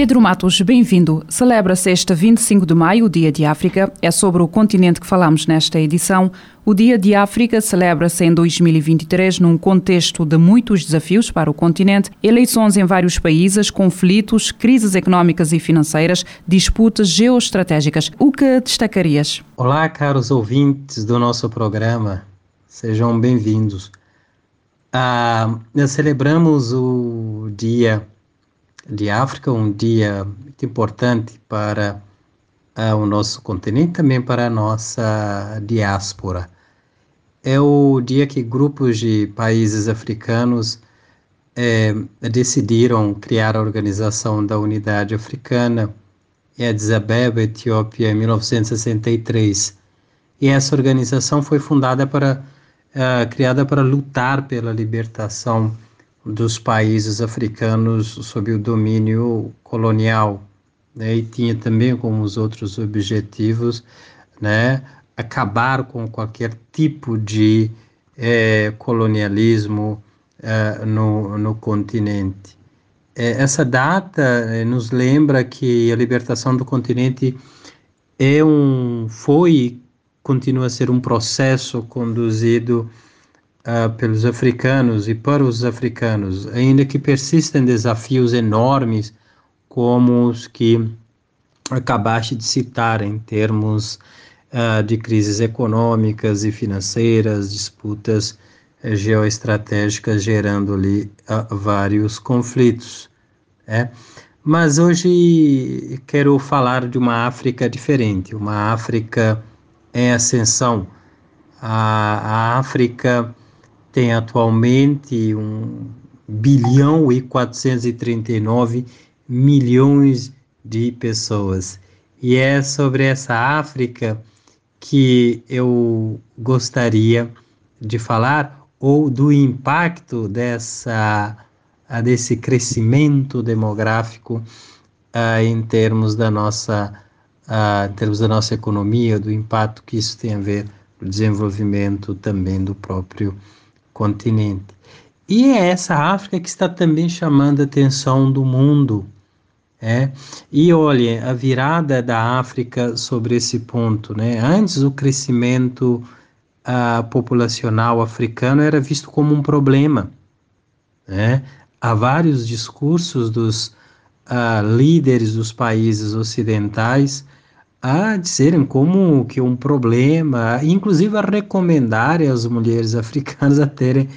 Pedro Matos, bem-vindo. Celebra-se este 25 de maio o Dia de África. É sobre o continente que falamos nesta edição. O Dia de África celebra-se em 2023 num contexto de muitos desafios para o continente, eleições em vários países, conflitos, crises económicas e financeiras, disputas geoestratégicas. O que destacarias? Olá, caros ouvintes do nosso programa. Sejam bem-vindos. Ah, nós celebramos o Dia de África, um dia muito importante para uh, o nosso continente, também para a nossa diáspora. É o dia que grupos de países africanos é, decidiram criar a Organização da Unidade Africana em Addis Abeba, Etiópia, em 1963. E essa organização foi fundada para, uh, criada para lutar pela libertação dos países africanos sob o domínio colonial, né, e tinha também como os outros objetivos, né, acabar com qualquer tipo de é, colonialismo é, no, no continente. É, essa data nos lembra que a libertação do continente é um, foi continua a ser um processo conduzido uh, pelos africanos e para os africanos, ainda que persistem desafios enormes como os que acabaste de citar em termos uh, de crises econômicas e financeiras, disputas uh, geoestratégicas gerando ali uh, vários conflitos. Né? Mas hoje quero falar de uma África diferente, uma África em ascensão, a, a África tem atualmente um bilhão e 439 milhões de pessoas. E é sobre essa África que eu gostaria de falar ou do impacto dessa desse crescimento demográfico uh, em termos da nossa uh, em termos da nossa economia, do impacto que isso tem a ver o desenvolvimento também do próprio continente. E é essa África que está também chamando a atenção do mundo. É? E olha, a virada da África sobre esse ponto, né? Antes o crescimento uh, populacional africano era visto como um problema, né? Há vários discursos dos uh, líderes dos países ocidentais a dizerem como que um problema, inclusive a recomendarem às mulheres africanas a terem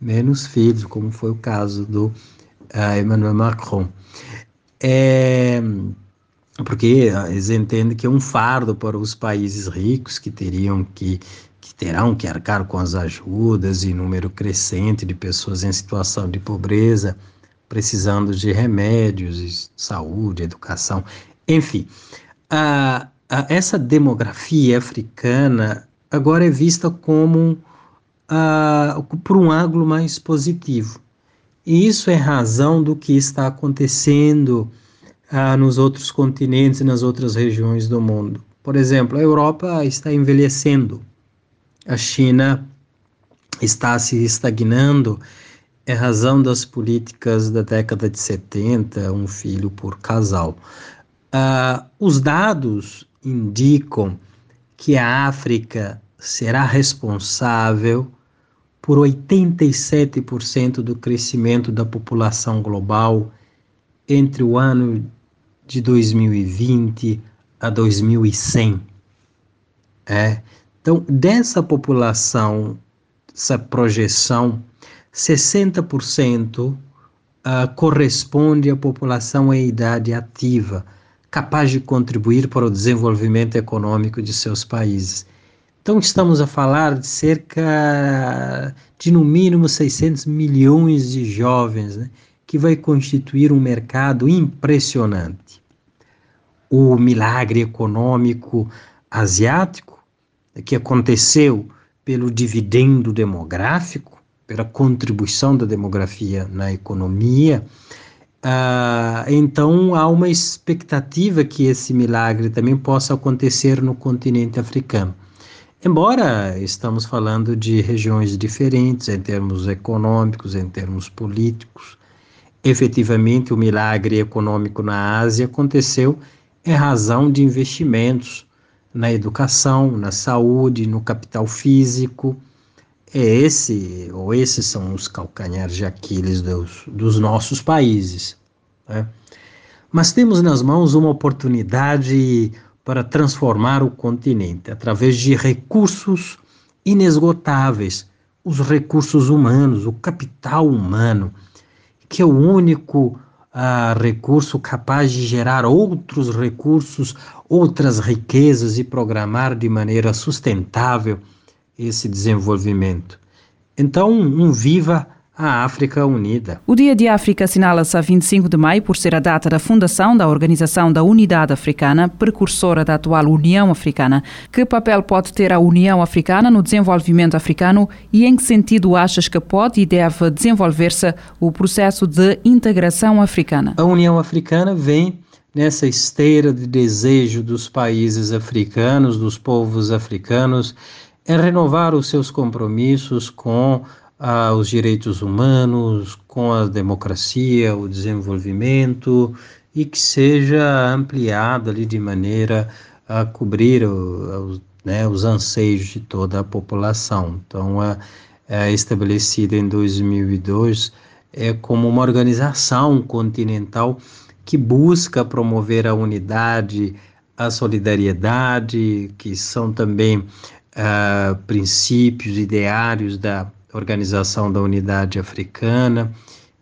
menos filhos, como foi o caso do uh, Emmanuel Macron. É, porque eles entendem que é um fardo para os países ricos que teriam que que terão que arcar com as ajudas e número crescente de pessoas em situação de pobreza, precisando de remédios, saúde, educação, enfim. Uh, essa demografia africana agora é vista como uh, por um ângulo mais positivo. E isso é razão do que está acontecendo uh, nos outros continentes e nas outras regiões do mundo. Por exemplo, a Europa está envelhecendo, a China está se estagnando, é razão das políticas da década de 70, um filho por casal. Uh, os dados indicam que a África será responsável por 87% do crescimento da população global entre o ano de 2020 a 2100. É. Então, dessa população, essa projeção, 60% uh, ah, corresponde à população em idade ativa capaz de contribuir para o desenvolvimento econômico de seus países. Então, estamos a falar de cerca de, no mínimo, 600 milhões de jovens né, que vai constituir um mercado impressionante. O milagre econômico asiático, que aconteceu pelo dividendo demográfico, pela contribuição da demografia na economia, ah, então há uma expectativa que esse milagre também possa acontecer no continente africano. Embora estamos falando de regiões diferentes em termos econômicos, em termos políticos, efetivamente o milagre econômico na Ásia aconteceu em razão de investimentos na educação, na saúde, no capital físico. É esse, ou esses são os calcanhares de Aquiles dos, dos nossos países. Né? Mas temos nas mãos uma oportunidade para transformar o continente através de recursos inesgotáveis, os recursos humanos, o capital humano, que é o único uh, recurso capaz de gerar outros recursos, outras riquezas e programar de maneira sustentável esse desenvolvimento. Então, um viva a África Unida. O Dia de África assinala-se a 25 de maio por ser a data da fundação da Organização da Unidade Africana, precursora da atual União Africana. Que papel pode ter a União Africana no desenvolvimento africano e em que sentido achas que pode e deve desenvolver-se o processo de integração africana? A União Africana vem nessa esteira de desejo dos países africanos, dos povos africanos, é renovar os seus compromissos com ah, os direitos humanos, com a democracia, o desenvolvimento e que seja ampliado ali de maneira a cobrir o, né, os anseios de toda a população. Então, é, é estabelecida em 2002 é como uma organização continental que busca promover a unidade, a solidariedade, que são também ah, princípios, ideários da Organização da Unidade Africana,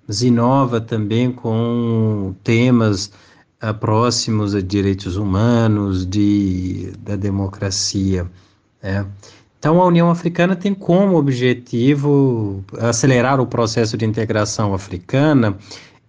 mas inova também com temas uh, próximos a direitos humanos, de, da democracia. Né? Então, a União Africana tem como objetivo acelerar o processo de integração africana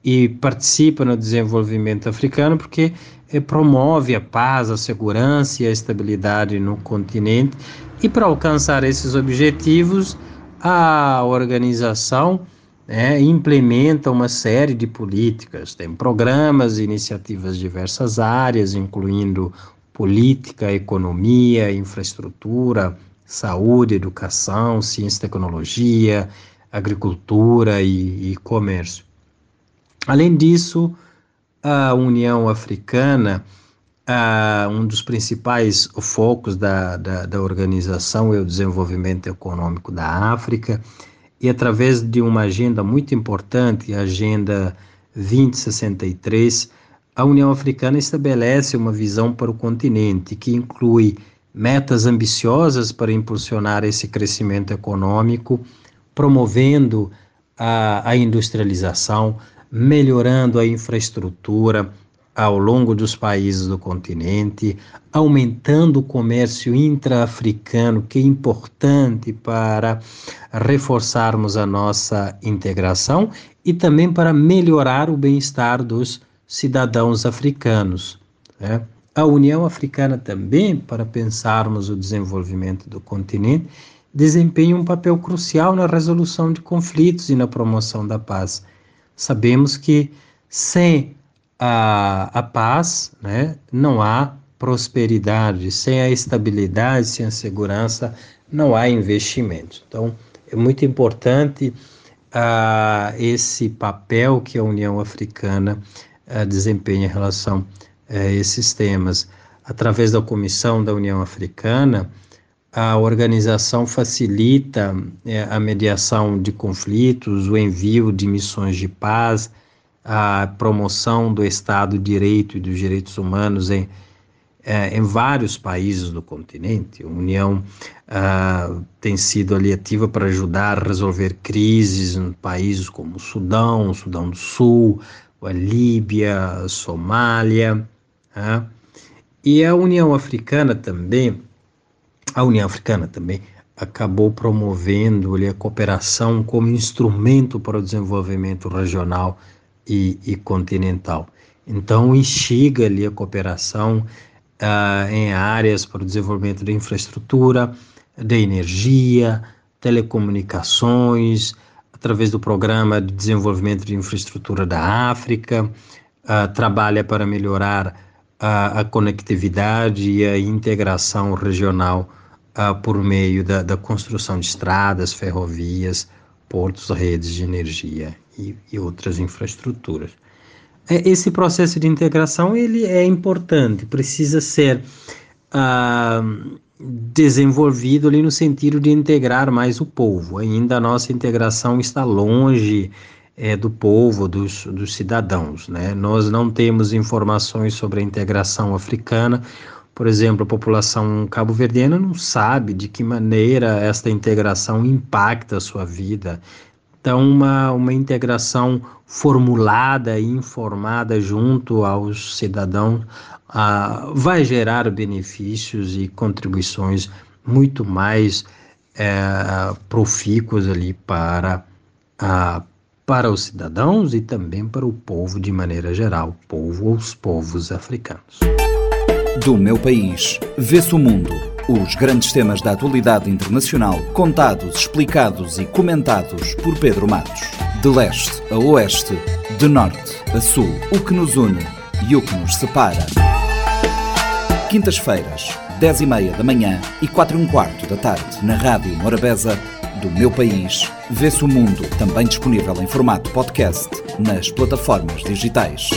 e participa no desenvolvimento africano porque eh, promove a paz, a segurança e a estabilidade no continente. E para alcançar esses objetivos, a organização né, implementa uma série de políticas, tem programas e iniciativas de diversas áreas, incluindo política, economia, infraestrutura, saúde, educação, ciência e tecnologia, agricultura e, e comércio. Além disso, a União Africana Um dos principais focos da, da, da, organização é o desenvolvimento econômico da África, e através de uma agenda muito importante, a Agenda 2063, a União Africana estabelece uma visão para o continente que inclui metas ambiciosas para impulsionar esse crescimento econômico, promovendo a, a industrialização, melhorando a infraestrutura ao longo dos países do continente, aumentando o comércio intra-africano, que é importante para reforçarmos a nossa integração e também para melhorar o bem-estar dos cidadãos africanos. Né? A União Africana também, para pensarmos o desenvolvimento do continente, desempenha um papel crucial na resolução de conflitos e na promoção da paz. Sabemos que sem a, a paz, né, não há prosperidade. Sem a estabilidade, sem a segurança, não há investimento. Então, é muito importante uh, esse papel que a União Africana uh, desempenha em relação a esses temas. Através da Comissão da União Africana, a organização facilita é, a mediação de conflitos, o envio de missões de paz, a promoção do Estado de Direito e dos direitos humanos em, é, em vários países do continente. A União uh, tem sido ali ativa para ajudar a resolver crises em países como o Sudão, o Sudão do Sul, a Líbia, a Somália. Uh, e a União Africana também, a União Africana também acabou promovendo ali, a cooperação como instrumento para o desenvolvimento regional e, e continental. Então, instiga ali a cooperação uh, em áreas para o desenvolvimento da infraestrutura, da energia, telecomunicações, através do Programa de Desenvolvimento de Infraestrutura da África, uh, trabalha para melhorar a, a, conectividade e a integração regional uh, por meio da, da, construção de estradas, ferrovias, portos, redes de energia e, e outras infraestruturas. É, esse processo de integração ele é importante, precisa ser uh, desenvolvido ali no sentido de integrar mais o povo. Ainda a nossa integração está longe é, do povo, dos, dos cidadãos. Né? Nós não temos informações sobre a integração africana. Por exemplo, a população cabo-verdiana não sabe de que maneira esta integração impacta a sua vida. Então, uma, uma integração formulada e informada junto aos cidadãos ah, vai gerar benefícios e contribuições muito mais é, profícuas ali para, ah, para os cidadãos e também para o povo de maneira geral, povo ou os povos africanos. Do meu país, vê-se o mundo. Os grandes temas da atualidade internacional, contados, explicados e comentados por Pedro Matos. De leste a oeste, de norte a sul, o que nos une e o que nos separa. Quintas-feiras, 10 e meia da manhã e 4 e um quarto da tarde, na Rádio Morabeza, do meu país, vê-se o mundo, também disponível em formato podcast nas plataformas digitais.